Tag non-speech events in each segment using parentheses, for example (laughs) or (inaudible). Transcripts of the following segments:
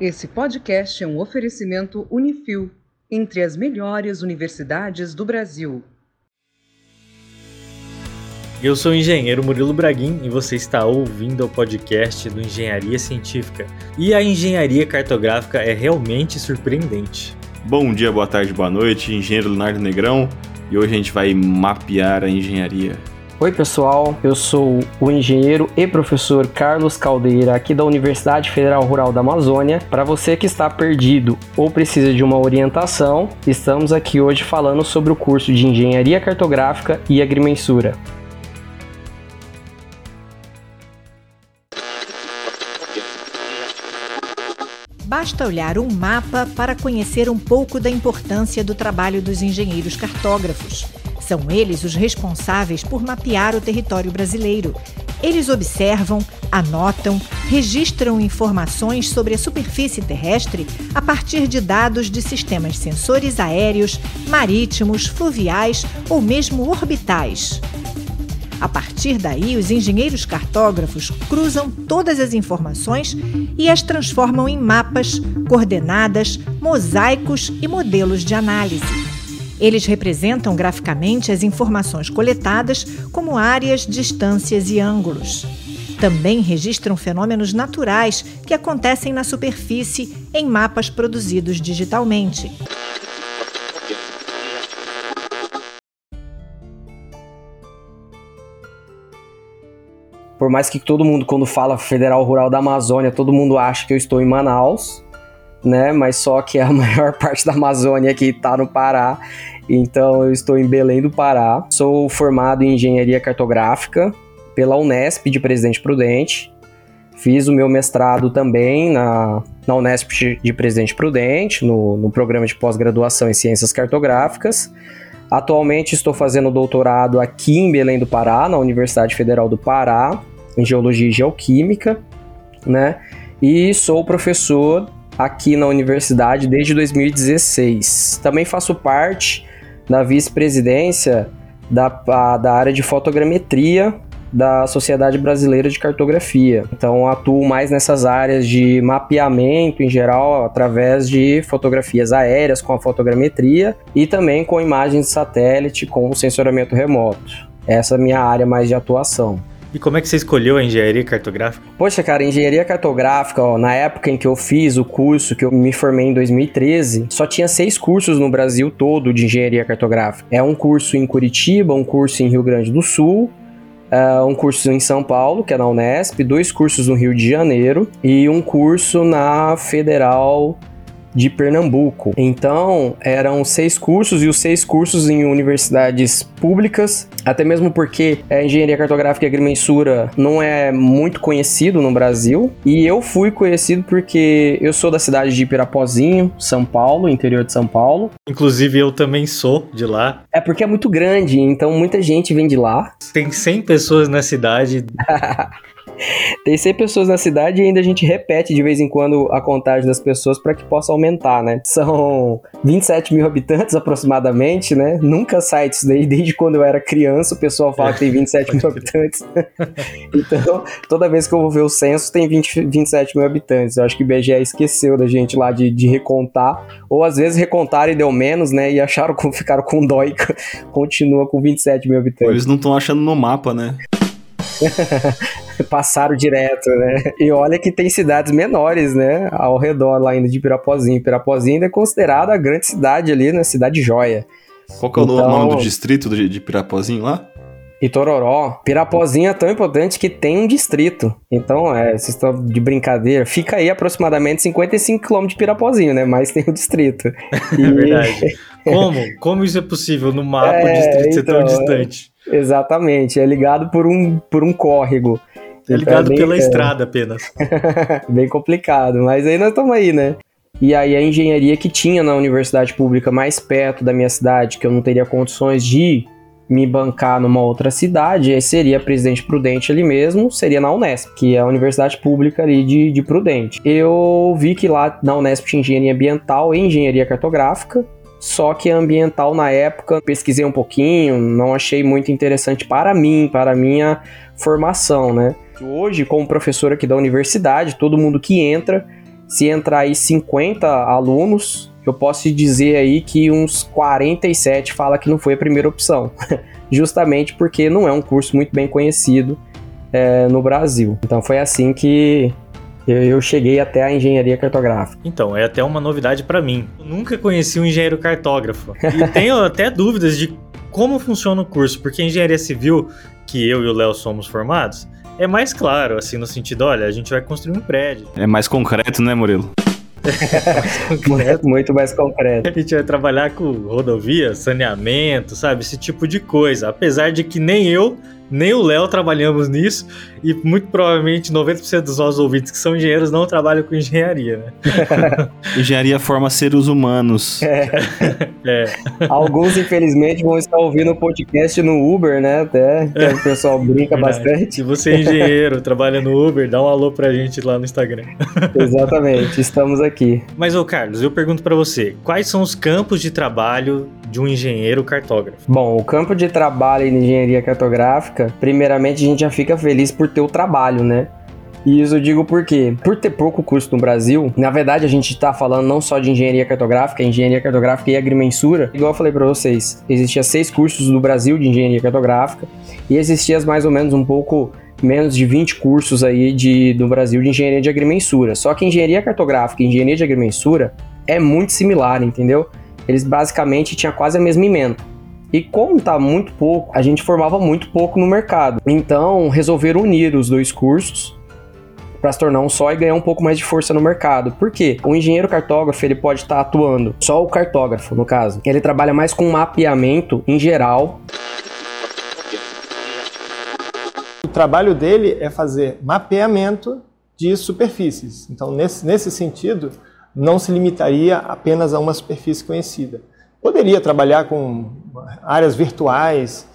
Esse podcast é um oferecimento Unifil, entre as melhores universidades do Brasil. Eu sou o engenheiro Murilo Braguin e você está ouvindo o podcast do Engenharia Científica. E a engenharia cartográfica é realmente surpreendente. Bom dia, boa tarde, boa noite, engenheiro Leonardo Negrão, e hoje a gente vai mapear a engenharia. Oi, pessoal. Eu sou o engenheiro e professor Carlos Caldeira, aqui da Universidade Federal Rural da Amazônia. Para você que está perdido ou precisa de uma orientação, estamos aqui hoje falando sobre o curso de Engenharia Cartográfica e Agrimensura. Basta olhar um mapa para conhecer um pouco da importância do trabalho dos engenheiros cartógrafos. São eles os responsáveis por mapear o território brasileiro. Eles observam, anotam, registram informações sobre a superfície terrestre a partir de dados de sistemas sensores aéreos, marítimos, fluviais ou mesmo orbitais. A partir daí, os engenheiros cartógrafos cruzam todas as informações e as transformam em mapas, coordenadas, mosaicos e modelos de análise. Eles representam graficamente as informações coletadas, como áreas, distâncias e ângulos. Também registram fenômenos naturais que acontecem na superfície em mapas produzidos digitalmente. Por mais que todo mundo, quando fala Federal Rural da Amazônia, todo mundo acha que eu estou em Manaus, né? Mas só que a (laughs) maior parte da Amazônia aqui está no Pará. Então eu estou em Belém do Pará. Sou formado em engenharia cartográfica pela Unesp de Presidente Prudente. Fiz o meu mestrado também na, na Unesp de Presidente Prudente, no, no programa de pós-graduação em Ciências Cartográficas. Atualmente estou fazendo doutorado aqui em Belém do Pará, na Universidade Federal do Pará, em Geologia e Geoquímica, né? E sou professor aqui na universidade desde 2016. Também faço parte da vice-presidência da, da área de fotogrametria da Sociedade Brasileira de Cartografia. Então, atuo mais nessas áreas de mapeamento em geral, através de fotografias aéreas com a fotogrametria e também com imagens de satélite com sensoramento remoto. Essa é a minha área mais de atuação. E como é que você escolheu a engenharia cartográfica? Poxa, cara, engenharia cartográfica, ó, na época em que eu fiz o curso, que eu me formei em 2013, só tinha seis cursos no Brasil todo de engenharia cartográfica. É um curso em Curitiba, um curso em Rio Grande do Sul, Uh, um curso em São Paulo, que é na Unesp, dois cursos no Rio de Janeiro e um curso na Federal de Pernambuco. Então, eram seis cursos e os seis cursos em universidades públicas, até mesmo porque a engenharia cartográfica e agrimensura não é muito conhecido no Brasil. E eu fui conhecido porque eu sou da cidade de Pirapozinho, São Paulo, interior de São Paulo. Inclusive, eu também sou de lá. É porque é muito grande, então muita gente vem de lá. Tem 100 pessoas na cidade. (laughs) (laughs) Tem 100 pessoas na cidade e ainda a gente repete de vez em quando a contagem das pessoas para que possa aumentar, né? São 27 mil habitantes aproximadamente, né? Nunca sai disso daí, desde quando eu era criança o pessoal fala que tem 27 (laughs) mil habitantes. (laughs) então, toda vez que eu vou ver o censo, tem 20, 27 mil habitantes. Eu acho que o IBGE esqueceu da gente lá de, de recontar, ou às vezes recontaram e deu menos, né? E acharam, ficaram com dó e continua com 27 mil habitantes. Eles não estão achando no mapa, né? (laughs) Passaram direto, né? E olha que tem cidades menores, né? Ao redor lá ainda de Pirapozinho. Pirapozinho ainda é considerada a grande cidade ali, né? Cidade joia. Qual que é o então, nome do distrito de Pirapozinho lá? Itororó. Pirapozinho é tão importante que tem um distrito. Então, é, vocês estão de brincadeira. Fica aí aproximadamente 55 km de Pirapozinho, né? Mas tem o distrito. (laughs) E... É verdade. (laughs) Como? Como isso é possível no mapa é, o distrito ser tão então, distante? Exatamente, é ligado por um, por um córrego. É ligado então, é bem, pela é... estrada apenas. (laughs) bem complicado, mas aí nós estamos aí, né? E aí a engenharia que tinha na universidade pública mais perto da minha cidade, que eu não teria condições de me bancar numa outra cidade, seria Presidente Prudente ali mesmo, seria na Unesp, que é a universidade pública ali de, de Prudente. Eu vi que lá na Unesp tinha engenharia ambiental e engenharia cartográfica, só que ambiental na época, pesquisei um pouquinho, não achei muito interessante para mim, para minha formação, né? Hoje, como professor aqui da universidade, todo mundo que entra se entrar aí 50 alunos, eu posso dizer aí que uns 47 fala que não foi a primeira opção. (laughs) Justamente porque não é um curso muito bem conhecido é, no Brasil. Então foi assim que eu cheguei até a engenharia cartográfica. Então, é até uma novidade para mim. Eu nunca conheci um engenheiro cartógrafo. E tenho até dúvidas de como funciona o curso, porque engenharia civil, que eu e o Léo somos formados, é mais claro, assim, no sentido, olha, a gente vai construir um prédio. É mais concreto, né, Murilo? (laughs) muito, muito mais concreto. A gente vai trabalhar com rodovia, saneamento, sabe? Esse tipo de coisa. Apesar de que nem eu nem o Léo trabalhamos nisso e muito provavelmente 90% dos nossos ouvintes que são engenheiros não trabalham com engenharia, né? (laughs) engenharia forma seres humanos. É. é. Alguns, infelizmente, vão estar ouvindo o podcast no Uber, né? Até que o pessoal brinca Verdade. bastante. Se você é engenheiro, trabalha no Uber, dá um alô pra gente lá no Instagram. (laughs) Exatamente, estamos aqui. Mas, ô Carlos, eu pergunto para você, quais são os campos de trabalho de um engenheiro cartógrafo? Bom, o campo de trabalho em engenharia cartográfica, primeiramente a gente já fica feliz por ter o trabalho, né? E isso eu digo por quê? Por ter pouco curso no Brasil, na verdade a gente está falando não só de engenharia cartográfica, engenharia cartográfica e agrimensura. Igual eu falei para vocês, existia seis cursos no Brasil de engenharia cartográfica e existia mais ou menos um pouco menos de 20 cursos aí de, do Brasil de engenharia de agrimensura. Só que engenharia cartográfica e engenharia de agrimensura é muito similar, entendeu? eles basicamente tinham quase a mesma emenda. E como tá muito pouco, a gente formava muito pouco no mercado. Então, resolveram unir os dois cursos para se tornar um só e ganhar um pouco mais de força no mercado. Por quê? O engenheiro cartógrafo ele pode estar tá atuando, só o cartógrafo no caso. Ele trabalha mais com mapeamento em geral. O trabalho dele é fazer mapeamento de superfícies. Então, nesse, nesse sentido, não se limitaria apenas a uma superfície conhecida. Poderia trabalhar com áreas virtuais,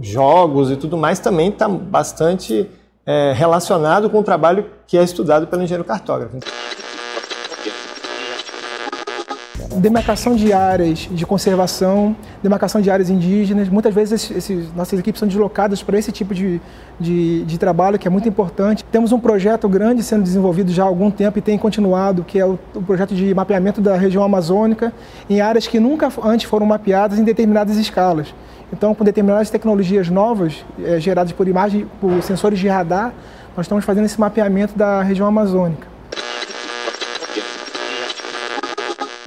jogos e tudo mais, também está bastante é, relacionado com o trabalho que é estudado pelo engenheiro cartógrafo demarcação de áreas de conservação, demarcação de áreas indígenas. Muitas vezes esses, nossas equipes são deslocadas para esse tipo de, de, de, trabalho, que é muito importante. Temos um projeto grande sendo desenvolvido já há algum tempo e tem continuado, que é o, o projeto de mapeamento da região amazônica em áreas que nunca antes foram mapeadas em determinadas escalas. Então, com determinadas tecnologias novas, é, geradas por imagem, por sensores de radar, nós estamos fazendo esse mapeamento da região amazônica.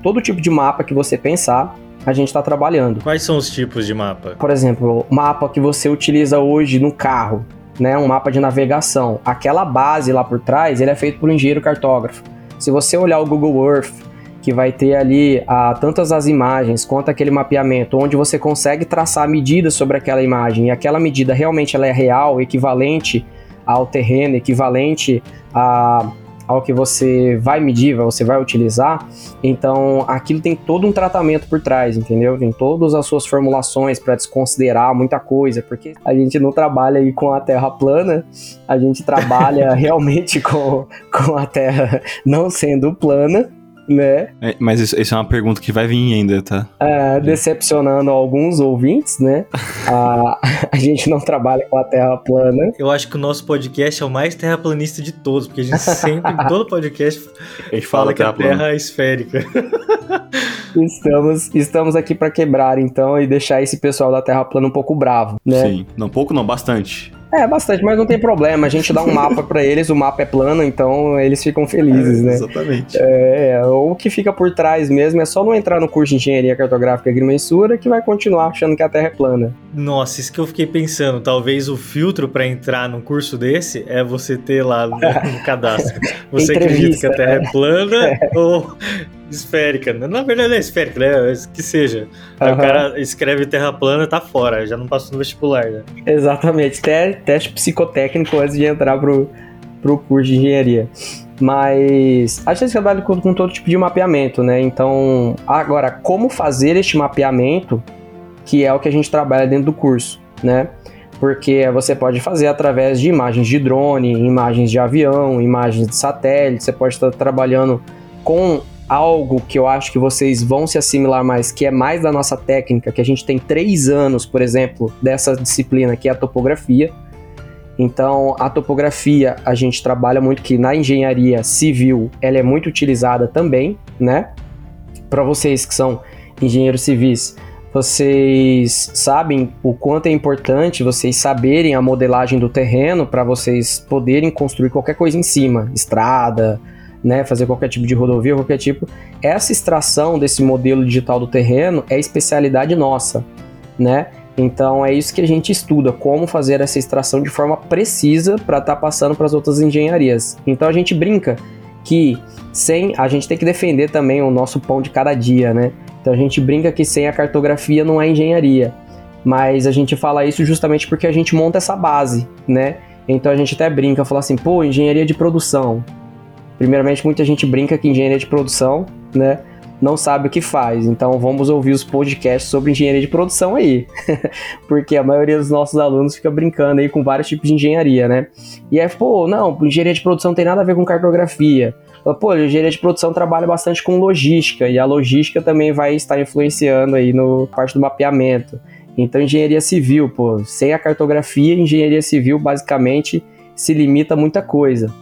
Todo tipo de mapa que você pensar, a gente está trabalhando. Quais são os tipos de mapa? Por exemplo, mapa que você utiliza hoje no carro, né, um mapa de navegação. Aquela base lá por trás, ele é feito por um engenheiro cartógrafo. Se você olhar o Google Earth, que vai ter ali ah, tantas as imagens quanto aquele mapeamento, onde você consegue traçar medidas sobre aquela imagem e aquela medida realmente ela é real, equivalente ao terreno, equivalente a ao que você vai medir, você vai utilizar, então aquilo tem todo um tratamento por trás, entendeu? Tem todas as suas formulações para desconsiderar muita coisa, porque a gente não trabalha aí com a Terra plana, a gente trabalha (laughs) realmente com, com a Terra não sendo plana, né? É, mas isso, isso, é uma pergunta que vai vir ainda, tá? É, decepcionando alguns ouvintes, né? (laughs) a, a gente não trabalha com a Terra plana. Eu acho que o nosso podcast é o mais terraplanista de todos, porque a gente sempre, em todo podcast, (laughs) a gente fala, fala que a Terra plana. é esférica. (laughs) estamos, estamos aqui para quebrar, então, e deixar esse pessoal da Terra plana um pouco bravo, né? Sim, não pouco não, bastante. É, bastante, mas não tem problema. A gente dá um mapa para eles, o mapa é plano, então eles ficam felizes, é, né? Exatamente. É, o que fica por trás mesmo é só não entrar no curso de engenharia cartográfica e agrimensura que vai continuar achando que a Terra é plana. Nossa, isso que eu fiquei pensando. Talvez o filtro para entrar num curso desse é você ter lá no, no cadastro. (laughs) Você acredita que a Terra é plana (laughs) é. ou esférica. Né? Na verdade é esférica, né? Que seja. Aí uhum. o cara escreve terra plana tá fora, já não passou no vestibular, né? Exatamente. Teste psicotécnico antes de entrar pro, pro curso de engenharia. Mas a gente trabalha com, com todo tipo de mapeamento, né? Então, agora, como fazer este mapeamento, que é o que a gente trabalha dentro do curso, né? Porque você pode fazer através de imagens de drone, imagens de avião, imagens de satélite, você pode estar trabalhando com algo que eu acho que vocês vão se assimilar mais, que é mais da nossa técnica, que a gente tem três anos, por exemplo, dessa disciplina, que é a topografia. Então, a topografia, a gente trabalha muito que na engenharia civil, ela é muito utilizada também, né? Para vocês que são engenheiros civis, vocês sabem o quanto é importante vocês saberem a modelagem do terreno para vocês poderem construir qualquer coisa em cima, estrada, né, fazer qualquer tipo de rodovia, qualquer tipo. Essa extração desse modelo digital do terreno é especialidade nossa, né? Então é isso que a gente estuda, como fazer essa extração de forma precisa para estar tá passando para as outras engenharias. Então a gente brinca que sem a gente tem que defender também o nosso pão de cada dia, né? Então a gente brinca que sem a cartografia não há engenharia. Mas a gente fala isso justamente porque a gente monta essa base, né? Então a gente até brinca, fala assim, pô, engenharia de produção. Primeiramente, muita gente brinca que engenharia de produção, né? Não sabe o que faz. Então vamos ouvir os podcasts sobre engenharia de produção aí. (laughs) porque a maioria dos nossos alunos fica brincando aí com vários tipos de engenharia, né? E é, pô, não, engenharia de produção não tem nada a ver com cartografia. Pô, a engenharia de produção trabalha bastante com logística e a logística também vai estar influenciando aí no parte do mapeamento. Então, engenharia civil, pô, sem a cartografia, engenharia civil basicamente se limita a muita coisa.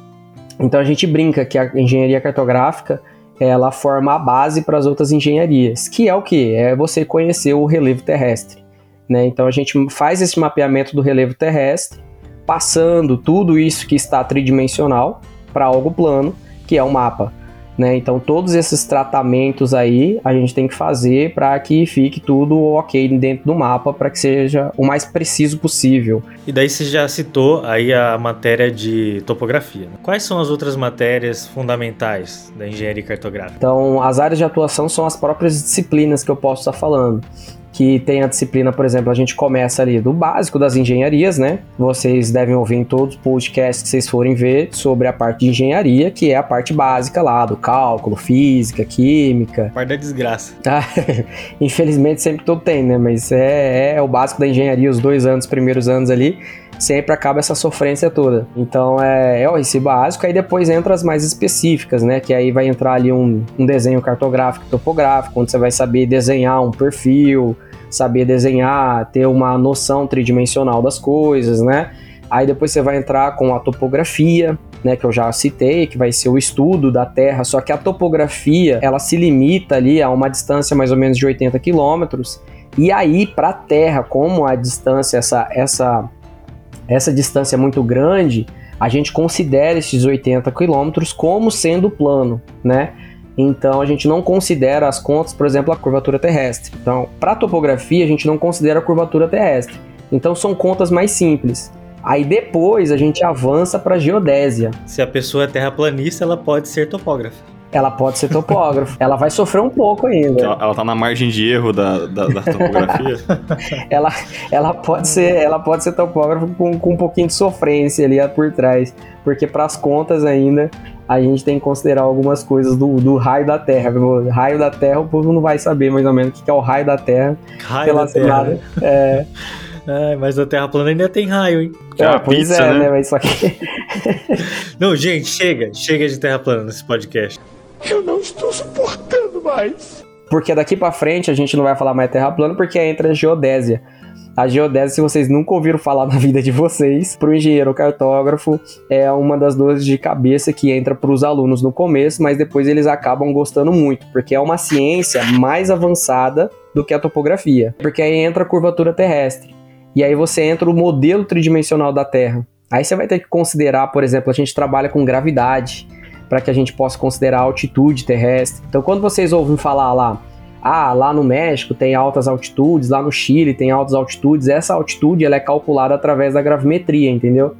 Então, a gente brinca que a engenharia cartográfica ela forma a base para as outras engenharias, que é o que? É você conhecer o relevo terrestre. Né? Então, a gente faz esse mapeamento do relevo terrestre, passando tudo isso que está tridimensional para algo plano que é o mapa. Né? Então, todos esses tratamentos aí a gente tem que fazer para que fique tudo ok dentro do mapa, para que seja o mais preciso possível. E daí você já citou aí a matéria de topografia. Né? Quais são as outras matérias fundamentais da engenharia cartográfica? Então, as áreas de atuação são as próprias disciplinas que eu posso estar falando que tem a disciplina, por exemplo, a gente começa ali do básico das engenharias, né? Vocês devem ouvir em todos os podcasts que vocês forem ver sobre a parte de engenharia, que é a parte básica lá do cálculo, física, química. Parte da desgraça. (laughs) Ah, infelizmente sempre todo tem, né? Mas é, é o básico da engenharia, os dois anos, primeiros anos ali sempre acaba essa sofrência toda. Então é, é esse básico, aí depois entra as mais específicas, né? Que aí vai entrar ali um, um desenho cartográfico, topográfico, onde você vai saber desenhar um perfil, saber desenhar, ter uma noção tridimensional das coisas, né? Aí depois você vai entrar com a topografia, né, que eu já citei, que vai ser o estudo da Terra, só que a topografia, ela se limita ali a uma distância mais ou menos de 80 quilômetros, e aí para a Terra, como a distância, essa, essa essa distância é muito grande, a gente considera esses 80 quilômetros como sendo plano, né? Então a gente não considera as contas, por exemplo, a curvatura terrestre. Então, para topografia, a gente não considera a curvatura terrestre. Então são contas mais simples. Aí depois a gente avança para geodésia. Se a pessoa é terraplanista, ela pode ser topógrafa ela pode ser topógrafo. ela vai sofrer um pouco ainda. Ela, ela tá na margem de erro da, da, da topografia. (laughs) ela, ela, pode ser, ela pode ser topógrafo com, com um pouquinho de sofrência ali por trás. Porque para as contas ainda, a gente tem que considerar algumas coisas do, do raio da Terra. O raio da Terra, o povo não vai saber mais ou menos o que é o raio da Terra. Raio da Terra. É, é, mas a Terra plana ainda tem raio, hein? Ah, pois pizza, é, né? né? Mas só que. (laughs) não, gente, chega. Chega de Terra plana nesse podcast. Eu não estou suportando mais. Porque daqui para frente a gente não vai falar mais terra plana porque entra a geodésia. A geodésia, se vocês nunca ouviram falar (laughs) na vida de vocês, para o engenheiro cartógrafo, é uma das dores de cabeça que entra para os alunos no começo, mas depois eles acabam gostando muito, porque é uma ciência mais avançada do que a topografia. Porque aí entra a curvatura terrestre. E aí você entra o modelo tridimensional da Terra. Aí você vai ter que considerar, por exemplo, a gente trabalha com gravidade para que a gente possa considerar a altitude terrestre. Então, quando vocês ouvem falar lá, ah, lá no México tem altas altitudes, lá no Chile tem altas altitudes, essa altitude ela é calculada através da gravimetria, entendeu?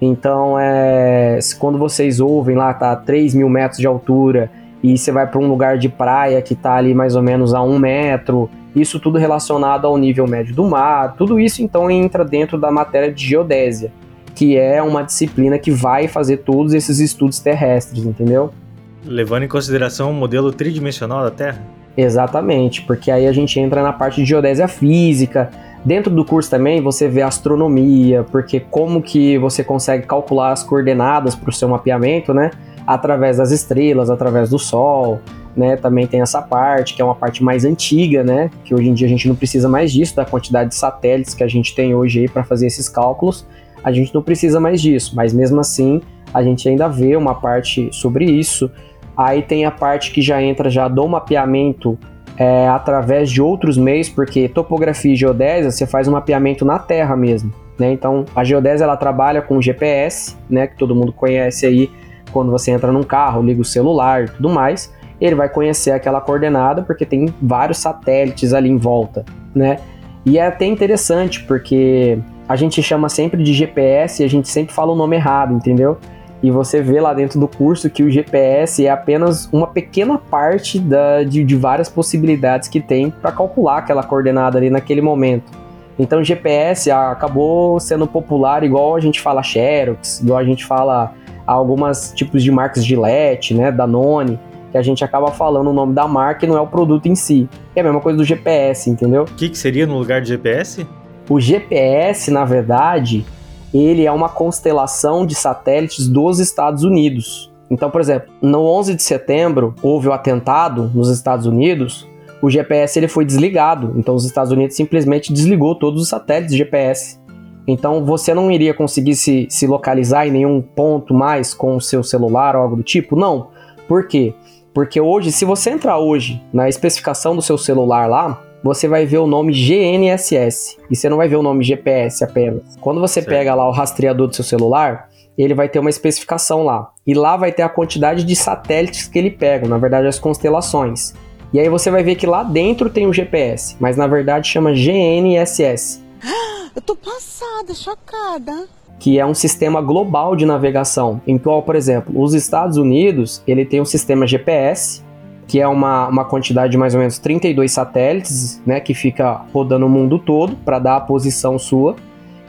Então, é, quando vocês ouvem lá, tá 3 mil metros de altura, e você vai para um lugar de praia que está ali mais ou menos a um metro, isso tudo relacionado ao nível médio do mar, tudo isso então entra dentro da matéria de geodésia que é uma disciplina que vai fazer todos esses estudos terrestres, entendeu? Levando em consideração o modelo tridimensional da Terra? Exatamente, porque aí a gente entra na parte de geodésia física. Dentro do curso também você vê astronomia, porque como que você consegue calcular as coordenadas para o seu mapeamento, né? Através das estrelas, através do Sol, né? Também tem essa parte, que é uma parte mais antiga, né? Que hoje em dia a gente não precisa mais disso, da quantidade de satélites que a gente tem hoje aí para fazer esses cálculos a gente não precisa mais disso, mas mesmo assim a gente ainda vê uma parte sobre isso. Aí tem a parte que já entra já do mapeamento é, através de outros meios, porque topografia e geodésia você faz um mapeamento na Terra mesmo. Né? Então a geodésia ela trabalha com GPS, né, que todo mundo conhece aí quando você entra num carro, liga o celular e tudo mais. Ele vai conhecer aquela coordenada porque tem vários satélites ali em volta, né? E é até interessante porque a gente chama sempre de GPS e a gente sempre fala o nome errado, entendeu? E você vê lá dentro do curso que o GPS é apenas uma pequena parte da, de, de várias possibilidades que tem para calcular aquela coordenada ali naquele momento. Então GPS acabou sendo popular igual a gente fala Xerox, igual a gente fala algumas tipos de marcas Gillette, né, Danone, que a gente acaba falando o nome da marca e não é o produto em si. É a mesma coisa do GPS, entendeu? O que, que seria no lugar de GPS? O GPS, na verdade, ele é uma constelação de satélites dos Estados Unidos. Então, por exemplo, no 11 de setembro houve o atentado nos Estados Unidos, o GPS ele foi desligado. Então, os Estados Unidos simplesmente desligou todos os satélites GPS. Então, você não iria conseguir se, se localizar em nenhum ponto mais com o seu celular ou algo do tipo? Não. Por quê? Porque hoje, se você entrar hoje na especificação do seu celular lá, você vai ver o nome GNSS e você não vai ver o nome GPS apenas. Quando você certo. pega lá o rastreador do seu celular, ele vai ter uma especificação lá. E lá vai ter a quantidade de satélites que ele pega, na verdade as constelações. E aí você vai ver que lá dentro tem o GPS, mas na verdade chama GNSS. (gasps) Eu tô passada, chocada. Que é um sistema global de navegação. Então, por exemplo, os Estados Unidos, ele tem um sistema GPS, que é uma, uma quantidade de mais ou menos 32 satélites, né, que fica rodando o mundo todo para dar a posição sua.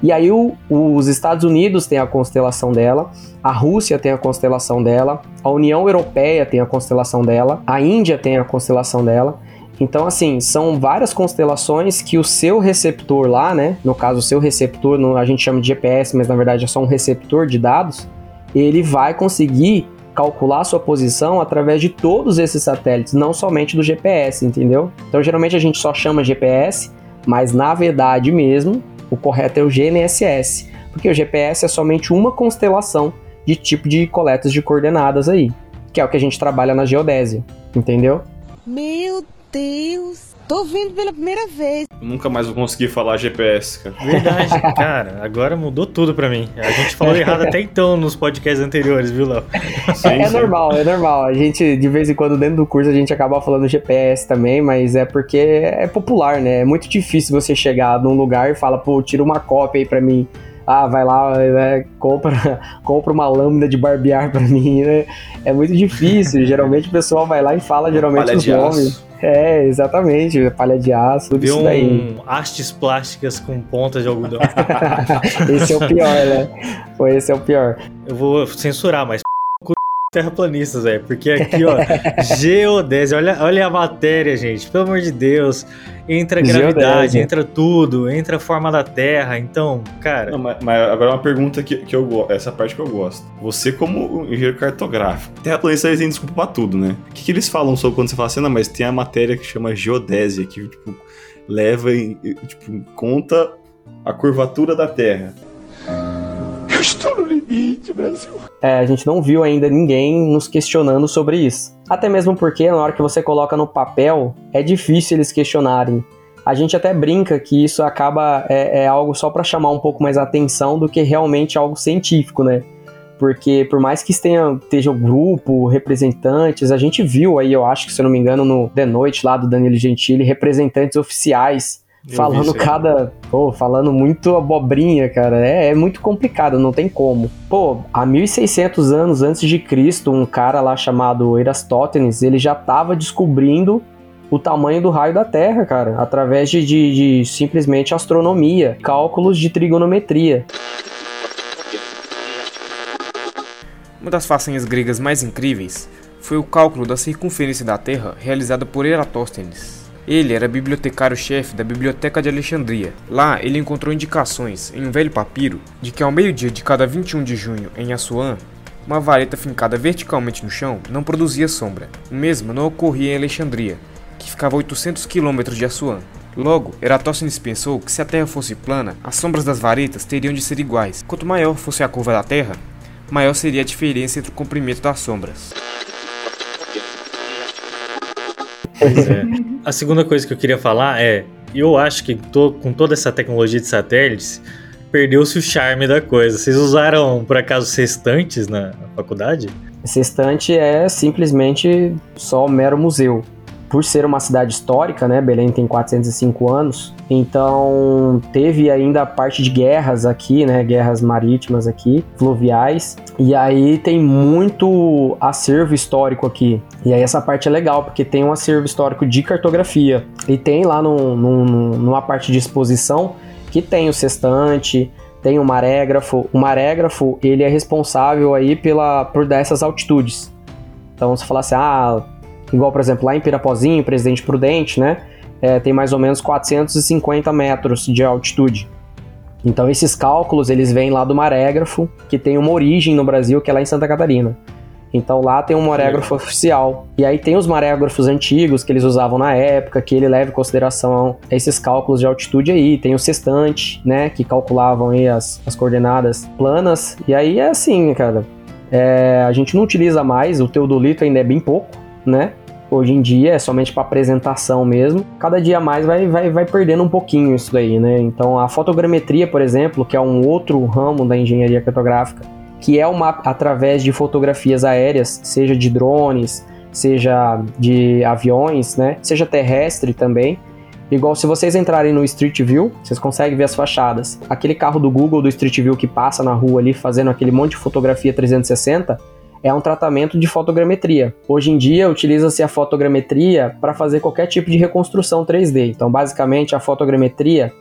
E aí o, os Estados Unidos tem a constelação dela, a Rússia tem a constelação dela, a União Europeia tem a constelação dela, a Índia tem a constelação dela. Então, assim, são várias constelações que o seu receptor lá, né? No caso, o seu receptor, a gente chama de GPS, mas na verdade é só um receptor de dados, ele vai conseguir calcular sua posição através de todos esses satélites, não somente do GPS, entendeu? Então, geralmente a gente só chama GPS, mas na verdade mesmo, o correto é o GNSS, porque o GPS é somente uma constelação de tipo de coletas de coordenadas aí, que é o que a gente trabalha na geodésia, entendeu? Meu Deus! Tô vendo pela primeira vez. Eu nunca mais vou conseguir falar GPS, cara. Verdade, (laughs) cara. Agora mudou tudo pra mim. A gente falou errado até então nos podcasts anteriores, viu, Léo? É, é normal, é normal. A gente, de vez em quando, dentro do curso, a gente acaba falando GPS também, mas é porque é popular, né? É muito difícil você chegar num lugar e falar, pô, tira uma cópia aí pra mim ah, vai lá, né, compra, (laughs) compra uma lâmina de barbear para mim, né? É muito difícil. geralmente o pessoal vai lá e fala geralmente palha os nomes. É, exatamente, palha de aço, tudo isso daí. Um hastes plásticas com pontas de algodão. (laughs) esse é o pior, né? Foi esse é o pior. Eu vou censurar, mas terraplanistas, velho. Porque aqui, ó, (laughs) geodésia, olha, olha a matéria, gente. Pelo amor de Deus. Entra gravidade, entra tudo, entra a forma da Terra. Então, cara. Não, mas, mas, agora é uma pergunta que, que eu gosto. Essa parte que eu gosto. Você, como engenheiro cartográfico, terraplanista eles têm desculpa pra tudo, né? O que, que eles falam sobre quando você fala assim, não, mas tem a matéria que chama geodésia, que, tipo, leva em. Tipo, conta a curvatura da Terra. Eu estou no limite, Brasil. É, a gente não viu ainda ninguém nos questionando sobre isso. Até mesmo porque na hora que você coloca no papel, é difícil eles questionarem. A gente até brinca que isso acaba é, é algo só para chamar um pouco mais a atenção do que realmente algo científico, né? Porque por mais que esteja, esteja o grupo, representantes, a gente viu aí, eu acho que se eu não me engano, no The Noite lá do Danilo Gentili, representantes oficiais falando cada. Pô, falando muito abobrinha, cara. É, é, muito complicado, não tem como. Pô, há 1600 anos antes de Cristo, um cara lá chamado Erastótenes, ele já estava descobrindo o tamanho do raio da Terra, cara, através de, de, de simplesmente astronomia, cálculos de trigonometria. Uma das façanhas gregas mais incríveis foi o cálculo da circunferência da Terra realizado por Eratóstenes. Ele era bibliotecário-chefe da Biblioteca de Alexandria. Lá, ele encontrou indicações em um velho papiro de que ao meio-dia de cada 21 de junho em Assuã, uma vareta fincada verticalmente no chão não produzia sombra. O mesmo não ocorria em Alexandria, que ficava a 800 quilômetros de Assuã. Logo, Eratóstenes pensou que se a Terra fosse plana, as sombras das varetas teriam de ser iguais. Quanto maior fosse a curva da Terra, maior seria a diferença entre o comprimento das sombras. É. A segunda coisa que eu queria falar é, eu acho que tô, com toda essa tecnologia de satélites, perdeu-se o charme da coisa. Vocês usaram, por acaso, sextantes na faculdade? Sextante é simplesmente só um mero museu por ser uma cidade histórica, né, Belém tem 405 anos, então teve ainda parte de guerras aqui, né, guerras marítimas aqui, fluviais, e aí tem muito acervo histórico aqui. E aí essa parte é legal, porque tem um acervo histórico de cartografia, e tem lá numa parte de exposição que tem o sextante, tem o marégrafo. O marégrafo, ele é responsável aí pela, por dar essas altitudes. Então, se falar assim, ah, Igual, por exemplo, lá em Pirapozinho, Presidente Prudente, né? É, tem mais ou menos 450 metros de altitude. Então esses cálculos eles vêm lá do marégrafo, que tem uma origem no Brasil, que é lá em Santa Catarina. Então lá tem um marégrafo oficial. E aí tem os marégrafos antigos que eles usavam na época, que ele leva em consideração esses cálculos de altitude aí. Tem o sextante, né, que calculavam aí as, as coordenadas planas. E aí é assim, cara. É, a gente não utiliza mais, o teodolito ainda é bem pouco, né? Hoje em dia é somente para apresentação mesmo. Cada dia mais vai, vai, vai perdendo um pouquinho isso daí, né? Então a fotogrametria, por exemplo, que é um outro ramo da engenharia cartográfica, que é uma através de fotografias aéreas, seja de drones, seja de aviões, né? Seja terrestre também. Igual se vocês entrarem no Street View, vocês conseguem ver as fachadas. Aquele carro do Google do Street View que passa na rua ali fazendo aquele monte de fotografia 360, é um tratamento de fotogrametria. Hoje em dia, utiliza-se a fotogrametria para fazer qualquer tipo de reconstrução 3D. Então, basicamente, a fotogrametria,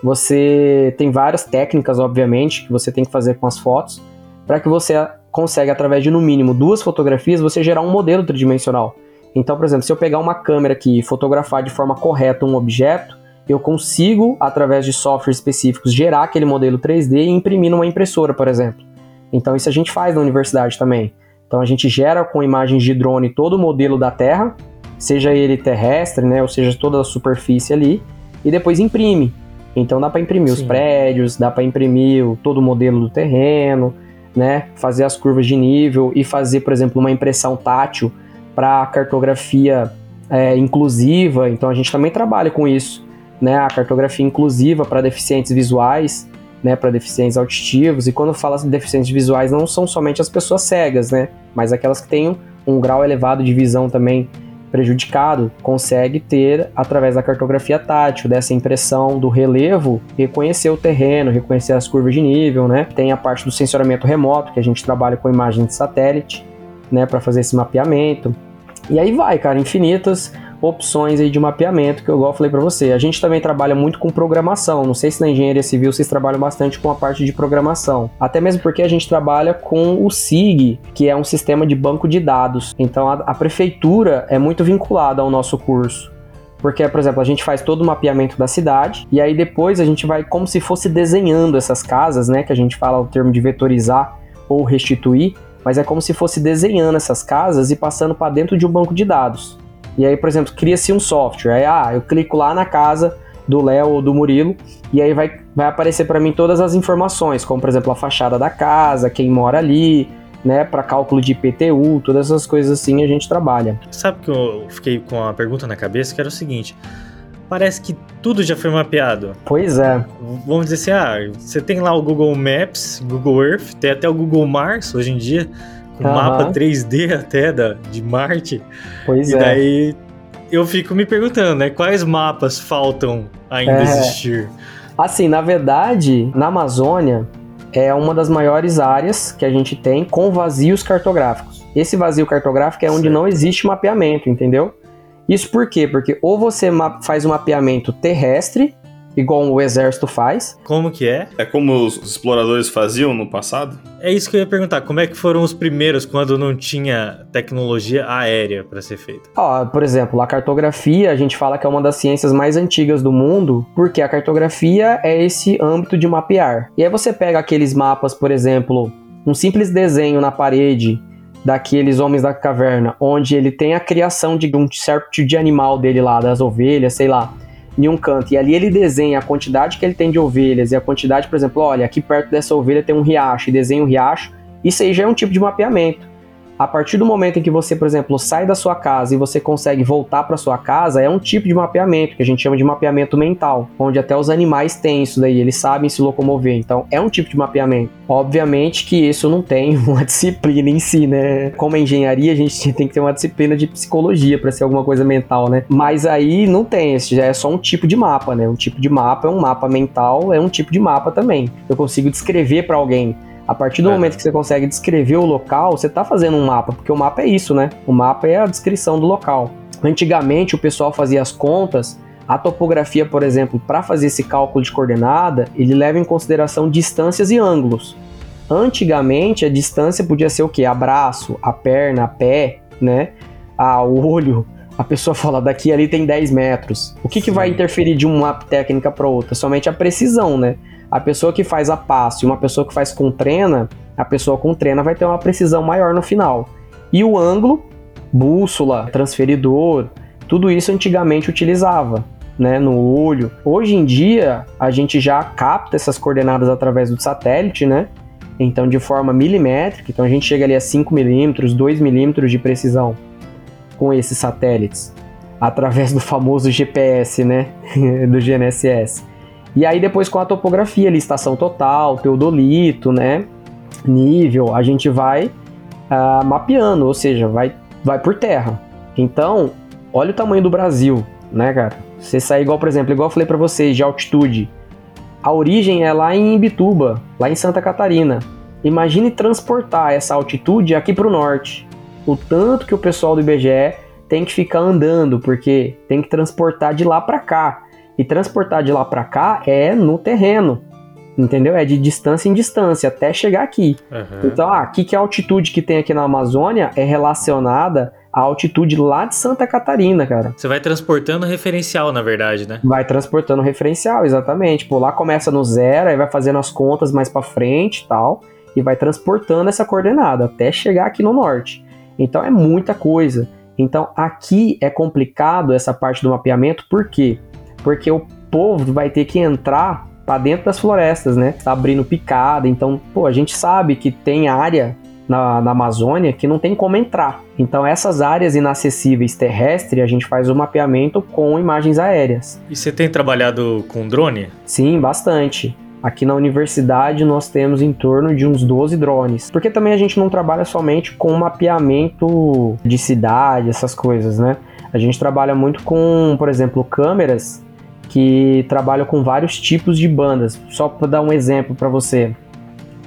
você tem várias técnicas, obviamente, que você tem que fazer com as fotos, para que você consiga, através de no mínimo duas fotografias, você gerar um modelo tridimensional. Então, por exemplo, se eu pegar uma câmera aqui e fotografar de forma correta um objeto, eu consigo, através de softwares específicos, gerar aquele modelo 3D e imprimir numa impressora, por exemplo. Então, isso a gente faz na universidade também. Então a gente gera com imagens de drone todo o modelo da Terra, seja ele terrestre, né, ou seja toda a superfície ali, e depois imprime. Então dá para imprimir Sim. os prédios, dá para imprimir todo o modelo do terreno, né, fazer as curvas de nível e fazer, por exemplo, uma impressão tátil para cartografia é, inclusiva. Então a gente também trabalha com isso, né, a cartografia inclusiva para deficientes visuais né, para deficientes auditivos. E quando fala de deficientes visuais, não são somente as pessoas cegas, né, mas aquelas que têm um grau elevado de visão também prejudicado, consegue ter, através da cartografia tátil, dessa impressão do relevo, reconhecer o terreno, reconhecer as curvas de nível, né? Tem a parte do sensoramento remoto, que a gente trabalha com imagem de satélite, né, para fazer esse mapeamento. E aí vai, cara, infinitas opções aí de mapeamento, que eu igual falei para você. A gente também trabalha muito com programação. Não sei se na engenharia civil vocês trabalham bastante com a parte de programação. Até mesmo porque a gente trabalha com o SIG, que é um sistema de banco de dados. Então a, a prefeitura é muito vinculada ao nosso curso. Porque, por exemplo, a gente faz todo o mapeamento da cidade e aí depois a gente vai como se fosse desenhando essas casas, né? Que a gente fala o termo de vetorizar ou restituir, mas é como se fosse desenhando essas casas e passando para dentro de um banco de dados. E aí, por exemplo, cria-se um software. Aí, ah, eu clico lá na casa do Léo ou do Murilo e aí vai, vai aparecer para mim todas as informações, como por exemplo a fachada da casa, quem mora ali, né, para cálculo de IPTU, todas essas coisas assim a gente trabalha. Sabe que eu fiquei com uma pergunta na cabeça que era o seguinte: parece que tudo já foi mapeado. Pois é. Vamos dizer assim, ah, você tem lá o Google Maps, Google Earth, tem até o Google Mars hoje em dia uhum. mapa 3D (laughs) até da, de Marte. Pois e é. E daí eu fico me perguntando, né? Quais mapas faltam ainda é. existir? Assim, na verdade, na Amazônia é uma das maiores áreas que a gente tem com vazios cartográficos. Esse vazio cartográfico é onde certo. não existe mapeamento, entendeu? Isso por quê? Porque ou você faz um mapeamento terrestre, igual o exército faz. Como que é? É como os exploradores faziam no passado? É isso que eu ia perguntar. Como é que foram os primeiros quando não tinha tecnologia aérea para ser feita? Ó, por exemplo, a cartografia, a gente fala que é uma das ciências mais antigas do mundo, porque a cartografia é esse âmbito de mapear. E aí você pega aqueles mapas, por exemplo, um simples desenho na parede daqueles homens da caverna, onde ele tem a criação de um certo tipo de animal dele lá, das ovelhas, sei lá em um canto e ali ele desenha a quantidade que ele tem de ovelhas e a quantidade, por exemplo, olha, aqui perto dessa ovelha tem um riacho e desenha um riacho, isso aí já é um tipo de mapeamento. A partir do momento em que você, por exemplo, sai da sua casa e você consegue voltar para sua casa, é um tipo de mapeamento que a gente chama de mapeamento mental, onde até os animais têm isso daí, eles sabem se locomover. Então, é um tipo de mapeamento. Obviamente que isso não tem (laughs) uma disciplina em si, né? Como a engenharia, a gente (laughs) tem que ter uma disciplina de psicologia para ser alguma coisa mental, né? Mas aí não tem, isso já é só um tipo de mapa, né? Um tipo de mapa é um mapa mental, é um tipo de mapa também. Eu consigo descrever para alguém a partir do é. momento que você consegue descrever o local, você está fazendo um mapa, porque o mapa é isso, né? O mapa é a descrição do local. Antigamente o pessoal fazia as contas, a topografia, por exemplo, para fazer esse cálculo de coordenada, ele leva em consideração distâncias e ângulos. Antigamente a distância podia ser o que? A braço, a perna, a pé, né? A olho. A pessoa fala, daqui ali tem 10 metros. O que, que vai interferir de uma técnica para outra? Somente a precisão, né? A pessoa que faz a passo e uma pessoa que faz com trena, a pessoa com trena vai ter uma precisão maior no final. E o ângulo, bússola, transferidor, tudo isso antigamente utilizava. Né, no olho. Hoje em dia, a gente já capta essas coordenadas através do satélite, né? Então, de forma milimétrica, então a gente chega ali a 5 milímetros, 2 milímetros de precisão com esses satélites, através do famoso GPS, né? (laughs) do GNSS. E aí depois com a topografia estação total, teodolito, né? Nível, a gente vai uh, mapeando, ou seja, vai, vai por terra. Então, olha o tamanho do Brasil, né, cara? Você sair igual, por exemplo, igual eu falei para vocês, de altitude. A origem é lá em Imbituba, lá em Santa Catarina. Imagine transportar essa altitude aqui para o norte. O tanto que o pessoal do IBGE tem que ficar andando, porque tem que transportar de lá para cá. E transportar de lá para cá é no terreno. Entendeu? É de distância em distância até chegar aqui. Uhum. Então, ah, que, que a altitude que tem aqui na Amazônia é relacionada à altitude lá de Santa Catarina, cara. Você vai transportando referencial, na verdade, né? Vai transportando referencial, exatamente. Pô, lá começa no zero, aí vai fazendo as contas mais para frente e tal, e vai transportando essa coordenada até chegar aqui no norte. Então é muita coisa. Então aqui é complicado essa parte do mapeamento, por quê? porque o povo vai ter que entrar para dentro das florestas, né? Tá abrindo picada, então, pô, a gente sabe que tem área na, na, Amazônia que não tem como entrar. Então, essas áreas inacessíveis terrestres, a gente faz o mapeamento com imagens aéreas. E você tem trabalhado com drone? Sim, bastante. Aqui na universidade nós temos em torno de uns 12 drones. Porque também a gente não trabalha somente com mapeamento de cidade, essas coisas, né? A gente trabalha muito com, por exemplo, câmeras que trabalham com vários tipos de bandas. Só para dar um exemplo para você,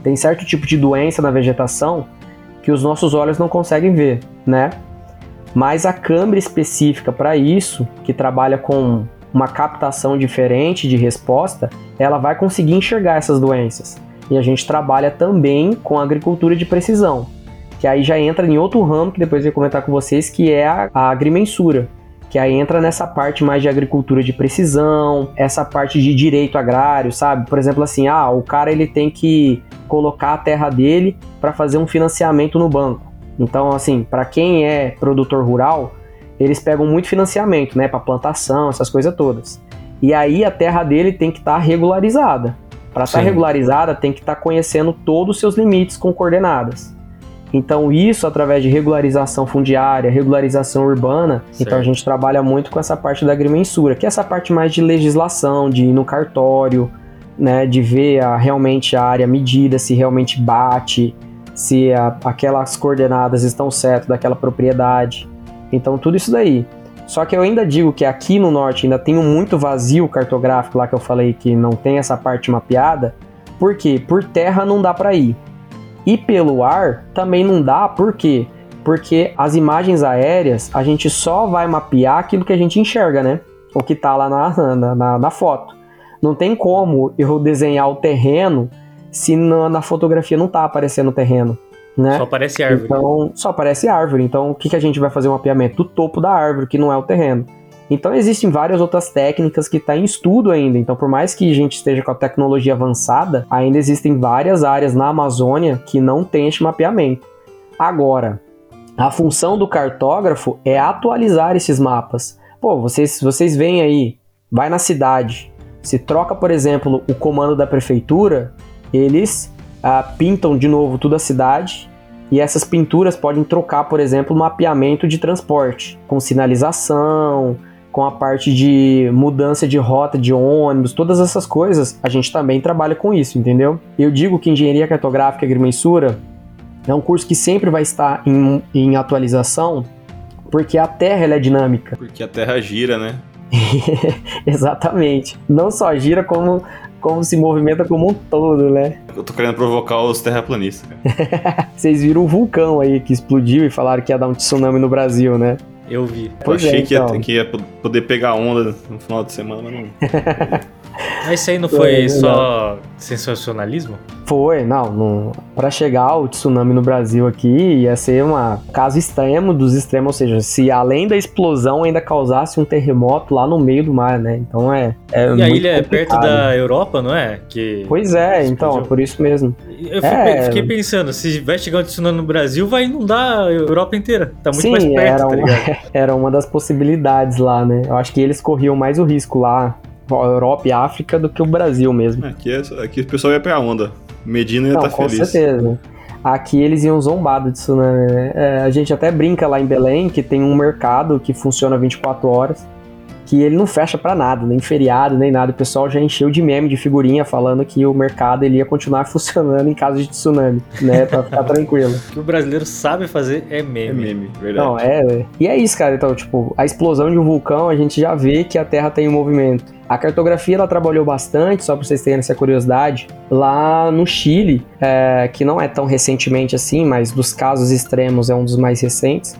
tem certo tipo de doença na vegetação que os nossos olhos não conseguem ver, né? Mas a câmera específica para isso, que trabalha com uma captação diferente de resposta, ela vai conseguir enxergar essas doenças. E a gente trabalha também com agricultura de precisão, que aí já entra em outro ramo que depois eu vou comentar com vocês, que é a, a agrimensura que aí entra nessa parte mais de agricultura de precisão, essa parte de direito agrário, sabe? Por exemplo, assim, ah, o cara ele tem que colocar a terra dele para fazer um financiamento no banco. Então, assim, para quem é produtor rural, eles pegam muito financiamento, né, para plantação, essas coisas todas. E aí a terra dele tem que estar tá regularizada. Para estar tá regularizada, tem que estar tá conhecendo todos os seus limites com coordenadas. Então, isso através de regularização fundiária, regularização urbana, certo. então a gente trabalha muito com essa parte da agrimensura, que é essa parte mais de legislação, de ir no cartório, né, de ver a, realmente a área medida, se realmente bate, se a, aquelas coordenadas estão certas daquela propriedade. Então, tudo isso daí. Só que eu ainda digo que aqui no norte ainda tem um muito vazio cartográfico lá que eu falei que não tem essa parte mapeada. Por quê? Por terra não dá para ir. E pelo ar também não dá, por quê? Porque as imagens aéreas a gente só vai mapear aquilo que a gente enxerga, né? O que tá lá na, na, na, na foto. Não tem como eu desenhar o terreno se na, na fotografia não tá aparecendo o terreno. Né? Só aparece árvore. Então, só aparece árvore. Então, o que, que a gente vai fazer o mapeamento? Do topo da árvore, que não é o terreno. Então existem várias outras técnicas que estão tá em estudo ainda. Então, por mais que a gente esteja com a tecnologia avançada, ainda existem várias áreas na Amazônia que não tem esse mapeamento. Agora, a função do cartógrafo é atualizar esses mapas. Pô, vocês, vocês veem aí vai na cidade, se troca, por exemplo, o comando da prefeitura, eles ah, pintam de novo toda a cidade e essas pinturas podem trocar, por exemplo, mapeamento de transporte, com sinalização, com a parte de mudança de rota de ônibus, todas essas coisas, a gente também trabalha com isso, entendeu? Eu digo que engenharia cartográfica e agrimensura é um curso que sempre vai estar em, em atualização, porque a Terra é dinâmica. (laughs) Porque a Terra gira, né? Exatamente. Não só gira, como, como se movimenta como um todo, né? Eu tô querendo provocar os terraplanistas. (laughs) Vocês viram o vulcão aí que explodiu e falaram que ia dar um tsunami no Brasil, né? Eu vi. Eu achei é, que, então. ia, que, ia, poder pegar onda no final de semana, mas não. (laughs) Mas isso aí não foi é, só sensacionalismo? Foi, não, não. Para chegar o tsunami no Brasil aqui, ia ser um caso extremo dos extremos, ou seja, se além da explosão ainda causasse um terremoto lá no meio do mar, né? Então é. é e a ilha é perto da Europa, não é? Que pois é, então, é por isso mesmo. Eu fiquei, é... fiquei, pensando, se vai chegar um tsunami no Brasil, vai inundar a Europa inteira. Tá muito Sim, mais perto, era, tá uma, (laughs) era uma das possibilidades lá, né? Eu acho que eles corriam mais o risco lá Europa e África do que o Brasil mesmo. Aqui, é, aqui o pessoal ia pegar onda. Medina ia estar tá feliz. Com certeza. Aqui eles iam zombado disso, né? É, a gente até brinca lá em Belém que tem um mercado que funciona 24 horas que ele não fecha para nada, nem feriado, nem nada. O pessoal já encheu de meme, de figurinha, falando que o mercado ele ia continuar (laughs) funcionando em caso de tsunami, né? Pra ficar (laughs) tranquilo. O que o brasileiro sabe fazer é meme. É meme, verdade. Não, é. E é isso, cara. Então, tipo, a explosão de um vulcão, a gente já vê que a Terra tem um movimento. A cartografia ela trabalhou bastante, só para vocês terem essa curiosidade, lá no Chile, é, que não é tão recentemente assim, mas dos casos extremos é um dos mais recentes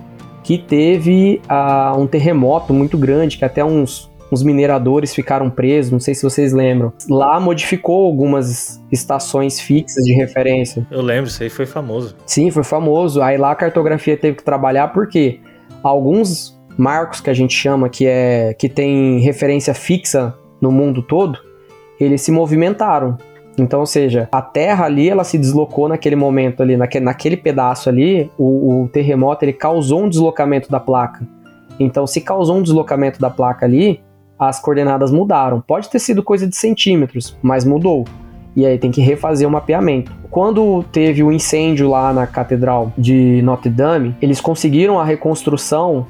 que teve uh, um terremoto muito grande, que até uns, uns mineradores ficaram presos, não sei se vocês lembram. Lá modificou algumas estações fixas de referência. Eu lembro, isso aí foi famoso. Sim, foi famoso. Aí lá a cartografia teve que trabalhar porque alguns marcos que a gente chama que é que tem referência fixa no mundo todo, eles se movimentaram. Então, ou seja, a Terra ali, ela se deslocou naquele momento ali, naquele, naquele pedaço ali, o, o terremoto ele causou um deslocamento da placa. Então, se causou um deslocamento da placa ali, as coordenadas mudaram. Pode ter sido coisa de centímetros, mas mudou. E aí tem que refazer o mapeamento. Quando teve o incêndio lá na Catedral de Notre Dame, eles conseguiram a reconstrução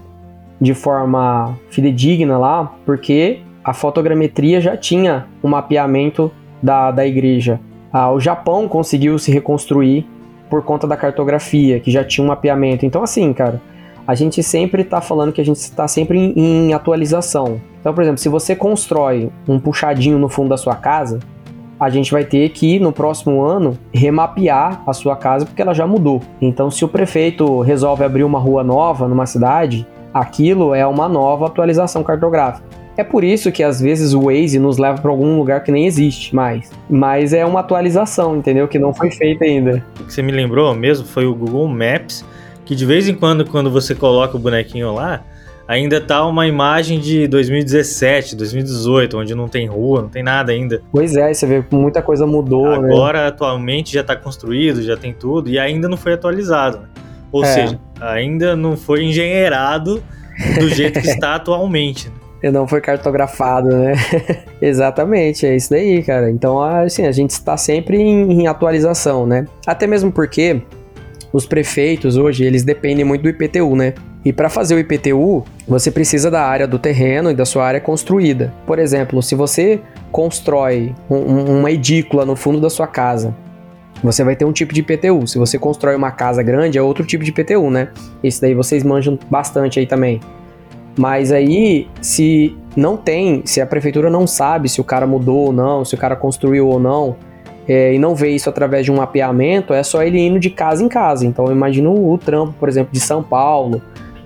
de forma fidedigna lá, porque a fotogrametria já tinha o um mapeamento da, da igreja. Ah, o Japão conseguiu se reconstruir por conta da cartografia, que já tinha um mapeamento. Então, assim, cara, a gente sempre está falando que a gente está sempre em, em, atualização. Então, por exemplo, se você constrói um puxadinho no fundo da sua casa, a gente vai ter que, no próximo ano, remapear a sua casa porque ela já mudou. Então, se o prefeito resolve abrir uma rua nova numa cidade, aquilo é uma nova atualização cartográfica. É por isso que às vezes o Waze nos leva para algum lugar que nem existe mais. Mas é uma atualização, entendeu? Que não foi feita ainda. O que você me lembrou mesmo foi o Google Maps, que de vez em quando, quando você coloca o bonequinho lá, ainda tá uma imagem de 2017, 2018, onde não tem rua, não tem nada ainda. Pois é, você vê que muita coisa mudou. Né? Agora, né? atualmente, já está construído, já tem tudo, e ainda não foi atualizado. Ou é. seja, ainda não foi engenheirado do jeito que (laughs) está atualmente. Não foi cartografado, né? (laughs) Exatamente, é isso daí, cara. Então, assim, a gente está sempre em, em atualização, né? Até mesmo porque os prefeitos hoje, eles dependem muito do IPTU, né? E para fazer o IPTU, você precisa da área do terreno e da sua área construída. Por exemplo, se você constrói um, uma edícula no fundo da sua casa, você vai ter um tipo de IPTU. Se você constrói uma casa grande, é outro tipo de IPTU, né? Esse daí vocês manjam bastante aí também. Mas aí, se não tem, se a prefeitura não sabe se o cara mudou ou não, se o cara construiu ou não, é, e não vê isso através de um mapeamento, é só ele indo de casa em casa. Então, eu imagino o trampo, por exemplo, de São Paulo,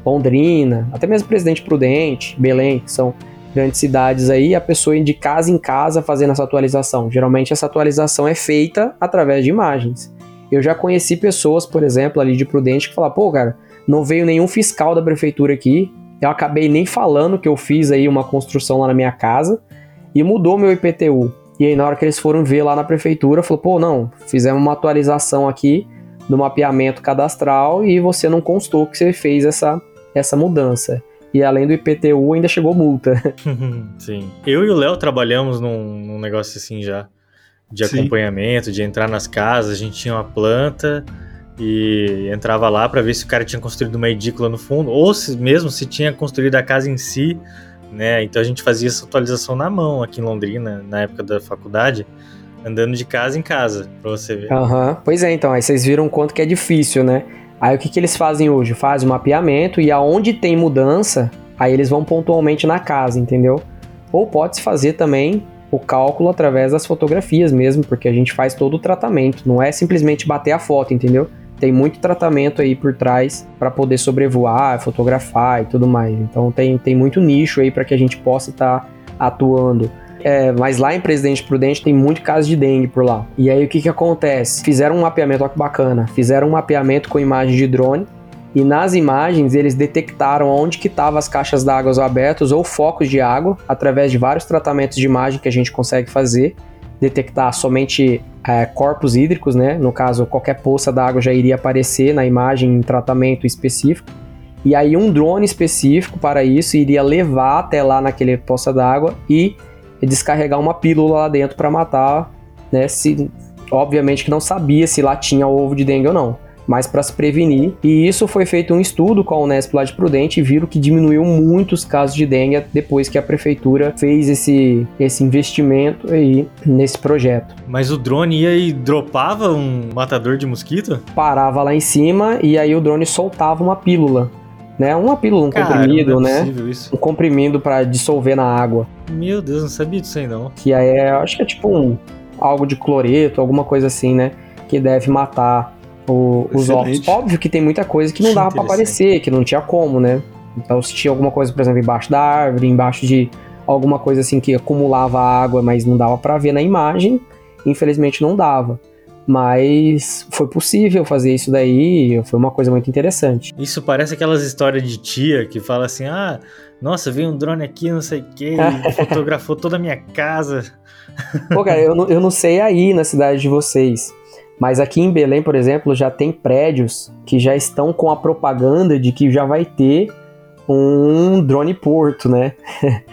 Londrina, até mesmo Presidente Prudente, Belém, que são grandes cidades aí, a pessoa indo de casa em casa fazendo essa atualização. Geralmente, essa atualização é feita através de imagens. Eu já conheci pessoas, por exemplo, ali de Prudente, que falaram, pô, cara, não veio nenhum fiscal da prefeitura aqui, eu acabei nem falando que eu fiz aí uma construção lá na minha casa e mudou meu IPTU. E aí na hora que eles foram ver lá na prefeitura, falou: "Pô, não, fizemos uma atualização aqui do mapeamento cadastral e você não constou que você fez essa essa mudança". e além do IPTU ainda chegou multa. (laughs) (laughs) Sim. Eu e o Léo trabalhamos num, num, negócio assim já, de Sim. acompanhamento, de entrar nas casas, a gente tinha uma planta e entrava lá para ver se o cara tinha construído uma edícula no fundo, ou se, mesmo se tinha construído a casa em si, né? Então a gente fazia essa atualização na mão aqui em Londrina, na época da faculdade, andando de casa em casa, pra você ver. Uhum. pois é, então, aí vocês viram quanto que é difícil, né? Aí o que, que eles fazem hoje? Fazem o mapeamento e aonde tem mudança, aí eles vão pontualmente na casa, entendeu? Ou pode-se fazer também o cálculo através das fotografias mesmo, porque a gente faz todo o tratamento, não é simplesmente bater a foto, entendeu? Tem muito tratamento aí por trás para poder sobrevoar, fotografar e tudo mais. Então tem, tem muito nicho aí para que a gente possa estar tá atuando. É, mas lá em Presidente Prudente tem muito caso de dengue por lá. E aí o que que acontece? Fizeram um mapeamento, olha que bacana. Fizeram um mapeamento com imagem de drone e nas imagens eles detectaram onde que estavam as caixas d'água abertas ou focos de água através de vários tratamentos de imagem que a gente consegue fazer, detectar somente é, corpos hídricos, né? No caso, qualquer poça d'água já iria aparecer na imagem em tratamento específico. E aí um drone específico para isso iria levar até lá naquele poça d'água e descarregar uma pílula lá dentro para matar, né? Se, obviamente que não sabia se lá tinha ovo de dengue ou não, mas para se prevenir. E isso foi feito um estudo com a Unesp lá de Prudente e viram que diminuiu muito os casos de dengue depois que a prefeitura fez esse, esse investimento aí nesse projeto. Mas o drone ia e dropava um matador de mosquito? Parava lá em cima e aí o drone soltava uma pílula né? Uma pílula, um Cara, comprimido, é né? Isso. Um comprimido para dissolver na água. Meu Deus, não sabia disso aí não. Que aí é, acho que é tipo um algo de cloreto, alguma coisa assim, né? Que deve matar o, os ovos. Óbvio que tem muita coisa que não dava para aparecer, que não tinha como, né? Então se tinha alguma coisa, por exemplo, embaixo da árvore, embaixo de alguma coisa assim que acumulava água, mas não dava para ver na imagem, infelizmente não dava. Mas foi possível fazer isso daí, foi uma coisa muito interessante. Isso parece aquelas histórias de tia que fala assim: ah, nossa, veio um drone aqui, não sei o que, (laughs) fotografou toda a minha casa. Pô, cara, eu não, eu não sei aí na cidade de vocês, mas aqui em Belém, por exemplo, já tem prédios que já estão com a propaganda de que já vai ter um drone porto, né? (laughs)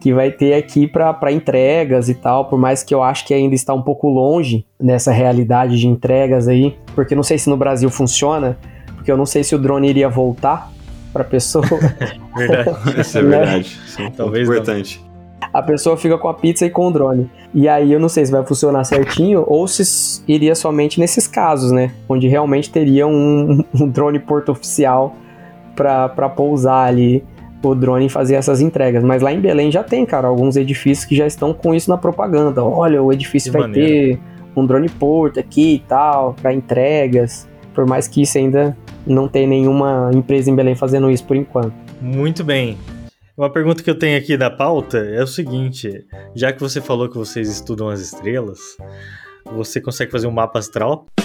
que vai ter aqui para entregas e tal, por mais que eu acho que ainda está um pouco longe nessa realidade de entregas aí, porque não sei se no Brasil funciona, porque eu não sei se o drone iria voltar para pessoa. (laughs) verdade, isso é (laughs) verdade. Sim, talvez importante. Não. A pessoa fica com a pizza e com o drone. E aí eu não sei se vai funcionar certinho ou se iria somente nesses casos, né? Onde realmente teria um, (laughs) um drone porto oficial para pousar ali o drone fazer essas entregas. Mas lá em Belém já tem, cara, alguns edifícios que já estão com isso na propaganda. Olha, o edifício que vai maneiro. ter um drone porto aqui e tal, para entregas. Por mais que isso ainda não tem nenhuma empresa em Belém fazendo isso por enquanto. Muito bem. Uma pergunta que eu tenho aqui da pauta é o seguinte: já que você falou que vocês estudam as estrelas, você consegue fazer um mapa astral? (laughs)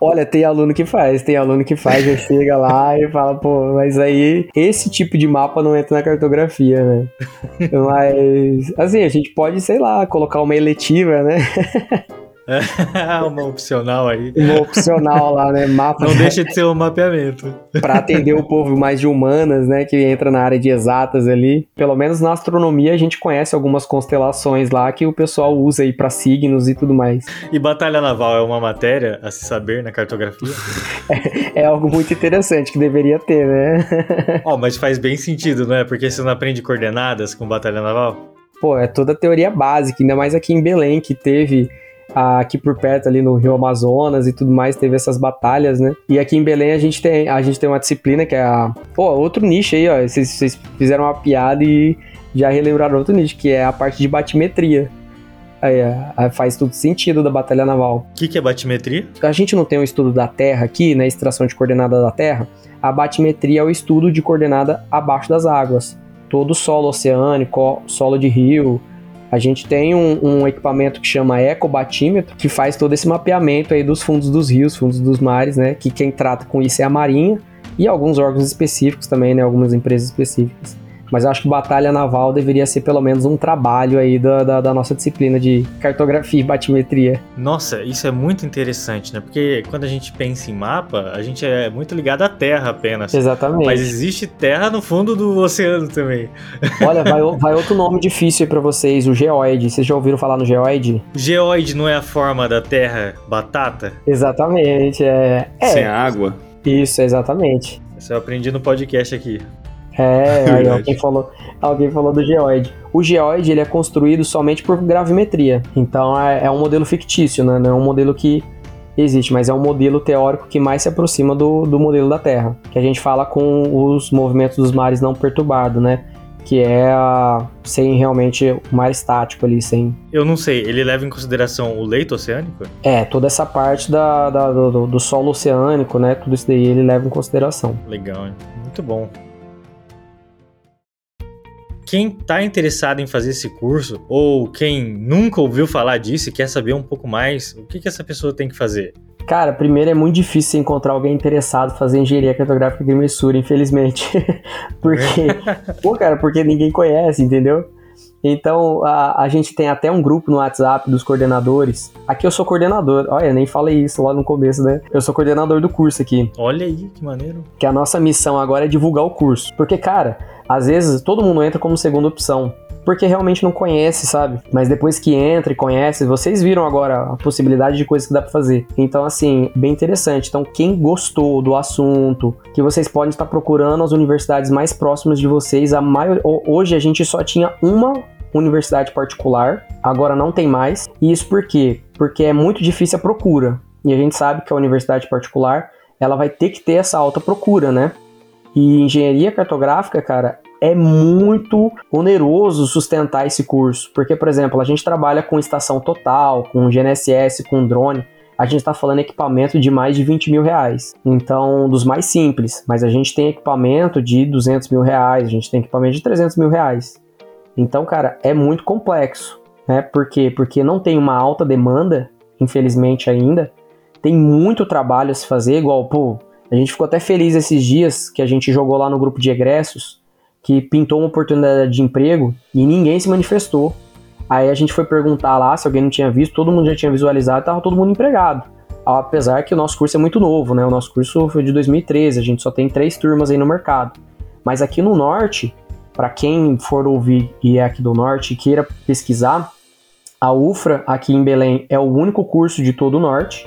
Olha, tem aluno que faz, tem aluno que faz, já chega lá e fala, pô, mas aí esse tipo de mapa não entra na cartografia, né? (laughs) mas, assim, a gente pode, sei lá, colocar uma eletiva, né? (laughs) (laughs) uma opcional aí. Uma opcional lá, né? Mapa. Não deixa de ser um mapeamento. para atender o povo mais de humanas, né? Que entra na área de exatas ali. Pelo menos na astronomia a gente conhece algumas constelações lá que o pessoal usa aí para signos e tudo mais. E batalha naval é uma matéria a se saber na cartografia? (laughs) é, é algo muito interessante que deveria ter, né? (laughs) Ó, oh, mas faz bem sentido, não é? Porque você não aprende coordenadas com batalha naval? Pô, é toda teoria básica, ainda mais aqui em Belém, que teve aqui por perto ali no Rio Amazonas e tudo mais, teve essas batalhas, né? E aqui em Belém a gente tem, a gente tem uma disciplina que é a, pô, outro nicho aí, ó, vocês, vocês fizeram uma piada e já relembraram outro nicho, que é a parte de batimetria. Aí, é, faz tudo sentido da batalha naval. O que, que é batimetria? A gente não tem um estudo da Terra aqui, né? Extração de coordenada da Terra. A batimetria é o estudo de coordenada abaixo das águas. Todo solo oceânico, solo de rio, a gente tem um, um, equipamento que chama ecobatímetro, que faz todo esse mapeamento aí dos fundos dos rios, fundos dos mares, né? Que quem trata com isso é a Marinha e alguns órgãos específicos também, né? Algumas empresas específicas. Mas eu acho que batalha naval deveria ser pelo menos um trabalho aí da, da, da nossa disciplina de cartografia e batimetria. Nossa, isso é muito interessante, né? Porque quando a gente pensa em mapa, a gente é muito ligado à Terra apenas. Exatamente. Mas existe terra no fundo do oceano também. (laughs) Olha, vai, vai outro nome difícil aí pra vocês, o geoide. Vocês já ouviram falar no geoide? Geoide não é a forma da Terra batata? Exatamente, é. é Sem água. Isso, exatamente. Isso eu aprendi no podcast aqui. (laughs) É, aí alguém falou, alguém falou do geoide. O geoide ele é construído somente por gravimetria, então é, é um modelo fictício, né? não é um modelo que existe, mas é um modelo teórico que mais se aproxima do, do modelo da Terra, que a gente fala com os movimentos dos mares não perturbados, né? Que é a, sem realmente o mar estático ali, sem. Eu não sei, ele leva em consideração o leito oceânico? É, toda essa parte da, da do, do solo oceânico, né? Tudo isso daí ele leva em consideração. Legal, hein? muito bom quem está interessado em fazer esse curso ou quem nunca ouviu falar disso e quer saber um pouco mais, o que, que essa pessoa tem que fazer? Cara, primeiro é muito difícil encontrar alguém interessado em fazer engenharia cartográfica e mensura, infelizmente. (laughs) porque, pô, cara, porque ninguém conhece, entendeu? Então, a, a gente tem até um grupo no WhatsApp dos coordenadores. Aqui eu sou coordenador. Olha, nem falei isso lá no começo, né? Eu sou coordenador do curso aqui. Olha aí, que maneiro. Que a nossa missão agora é divulgar o curso. Porque, cara, às vezes todo mundo entra como segunda opção porque realmente não conhece, sabe? Mas depois que entra e conhece, vocês viram agora a possibilidade de coisas que dá para fazer. Então, assim, bem interessante. Então, quem gostou do assunto, que vocês podem estar procurando as universidades mais próximas de vocês, a maior... hoje a gente só tinha uma universidade particular, agora não tem mais. E isso por quê? Porque é muito difícil a procura. E a gente sabe que a universidade particular, ela vai ter que ter essa alta procura, né? E engenharia cartográfica, cara, é muito oneroso sustentar esse curso. Porque, por exemplo, a gente trabalha com estação total, com GNSS, com drone. A gente está falando equipamento de mais de 20 mil reais. Então, dos mais simples. Mas a gente tem equipamento de 200 mil reais, a gente tem equipamento de 300 mil reais. Então, cara, é muito complexo. Né? Por quê? Porque não tem uma alta demanda, infelizmente ainda. Tem muito trabalho a se fazer, igual, pô, a gente ficou até feliz esses dias que a gente jogou lá no grupo de egressos, que pintou uma oportunidade de emprego e ninguém se manifestou. Aí a gente foi perguntar lá se alguém não tinha visto, todo mundo já tinha visualizado e tava todo mundo empregado. Apesar que o nosso curso é muito novo, né? O nosso curso foi de 2013, a gente só tem três turmas aí no mercado. Mas aqui no norte, para quem for ouvir e é aqui do norte e queira pesquisar, a UFRA aqui em Belém é o único curso de todo o norte.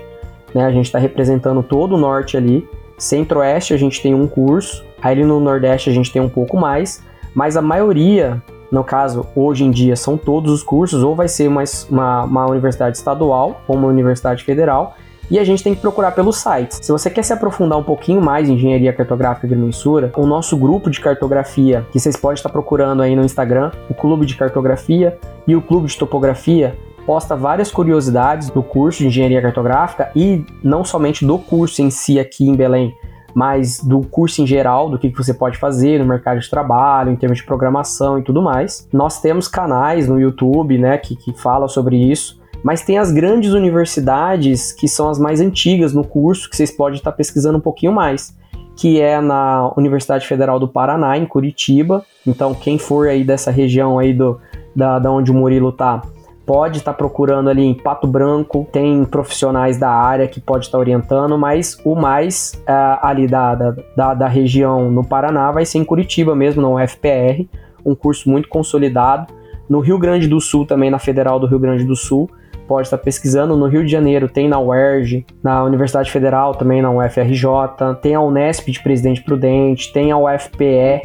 Né? A gente está representando todo o norte ali. Centro-Oeste a gente tem um curso, aí no Nordeste a gente tem um pouco mais, mas a maioria, no caso, hoje em dia, são todos os cursos, ou vai ser uma, uma, uma universidade estadual ou uma universidade federal, e a gente tem que procurar pelos sites. Se você quer se aprofundar um pouquinho mais em engenharia cartográfica e agrimensura, o nosso grupo de cartografia, que vocês podem estar procurando aí no Instagram, o Clube de Cartografia e o Clube de Topografia, posta várias curiosidades do curso de engenharia cartográfica e não somente do curso em si aqui em Belém, mas do curso em geral, do que você pode fazer no mercado de trabalho, em termos de programação e tudo mais. Nós temos canais no YouTube, né, que, que falam sobre isso, mas tem as grandes universidades que são as mais antigas no curso, que vocês podem estar pesquisando um pouquinho mais, que é na Universidade Federal do Paraná, em Curitiba. Então, quem for aí dessa região aí do, da, da onde o Murilo tá, pode estar tá procurando ali em Pato Branco, tem profissionais da área que pode estar tá orientando, mas o mais uh, ali da, da, da, região no Paraná vai ser em Curitiba mesmo, no UFPR, um curso muito consolidado. No Rio Grande do Sul, também na Federal do Rio Grande do Sul, pode estar tá pesquisando. No Rio de Janeiro tem na UERJ, na Universidade Federal também na UFRJ, tem a Unesp de Presidente Prudente, tem a UFPE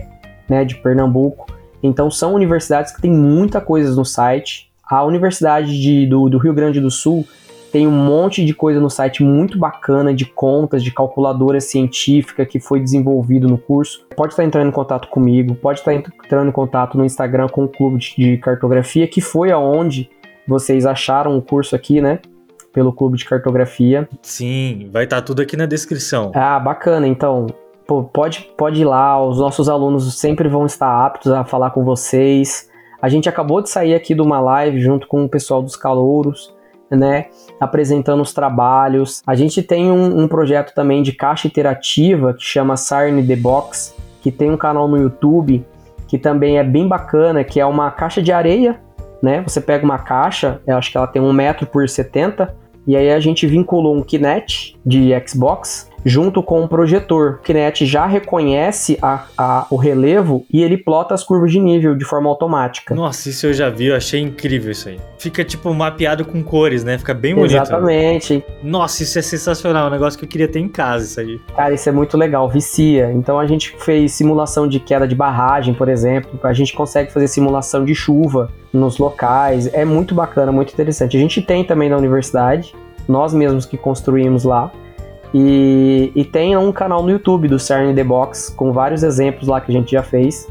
né, de Pernambuco. Então são universidades que têm muita coisa no site a Universidade de, do, do Rio Grande do Sul tem um monte de coisa no site muito bacana de contas, de calculadora científica que foi desenvolvido no curso. Pode estar entrando em contato comigo, pode estar entrando em contato no Instagram com o Clube de Cartografia, que foi aonde vocês acharam o curso aqui, né? Pelo Clube de Cartografia. Sim, vai estar tudo aqui na descrição. Ah, bacana. Então, pô, pode, pode ir lá, os nossos alunos sempre vão estar aptos a falar com vocês. A gente acabou de sair aqui de uma live junto com o pessoal dos calouros, né? Apresentando os trabalhos. A gente tem um, um projeto também de caixa interativa que chama Sarn The Box, que tem um canal no YouTube que também é bem bacana, que é uma caixa de areia, né? Você pega uma caixa, eu acho que ela tem um metro por 70, e aí a gente vinculou um Kinect de Xbox junto com o projetor. O Kinect já reconhece a, a, o relevo e ele plota as curvas de nível de forma automática. Nossa, isso eu já vi, eu achei incrível isso aí. Fica tipo mapeado com cores, né? Fica bem bonito. Exatamente. Nossa, isso é sensacional, é um negócio que eu queria ter em casa, isso aí. Cara, isso é muito legal, vicia. Então a gente fez simulação de queda de barragem, por exemplo. A gente consegue fazer simulação de chuva nos locais. É muito bacana, muito interessante. A gente tem também na universidade, nós mesmos que construímos lá. E, e tem um canal no YouTube do CERN The Box com vários exemplos lá que a gente já fez.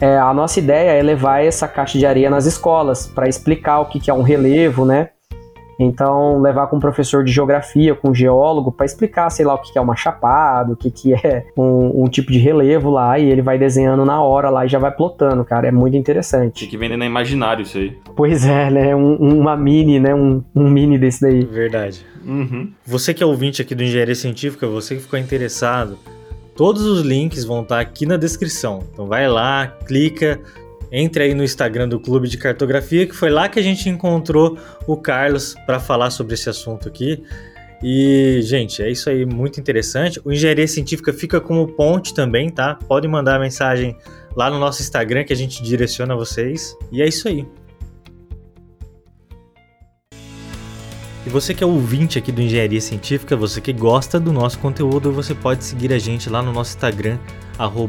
É, a nossa ideia é levar essa caixa de areia nas escolas para explicar o que, que é um relevo, né? Então, levar com um professor de geografia, com um geólogo, para explicar, sei lá, o que é uma chapada, o que é um, um, tipo de relevo lá, e ele vai desenhando na hora lá e já vai plotando, cara. É muito interessante. Tem que vender na imaginário isso aí. Pois é, né? Um, uma mini, né? Um, um mini desse daí. Verdade. Uhum. Você que é ouvinte aqui do Engenharia Científica, você que ficou interessado, todos os links vão estar aqui na descrição. Então vai lá, clica entre aí no Instagram do Clube de Cartografia, que foi lá que a gente encontrou o Carlos para falar sobre esse assunto aqui. E, gente, é isso aí, muito interessante. O Engenharia Científica fica como ponte também, tá? Pode mandar mensagem lá no nosso Instagram que a gente direciona vocês. E é isso aí. E você que é ouvinte aqui do Engenharia Científica, você que gosta do nosso conteúdo, você pode seguir a gente lá no nosso Instagram,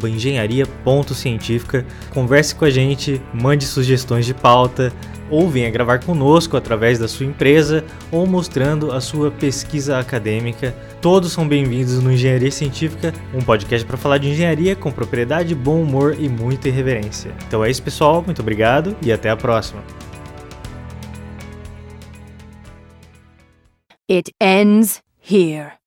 engenharia.científica. Converse com a gente, mande sugestões de pauta, ou venha gravar conosco através da sua empresa ou mostrando a sua pesquisa acadêmica. Todos são bem-vindos no Engenharia Científica, um podcast para falar de engenharia com propriedade, bom humor e muita irreverência. Então é isso, pessoal. Muito obrigado e até a próxima. It ends here.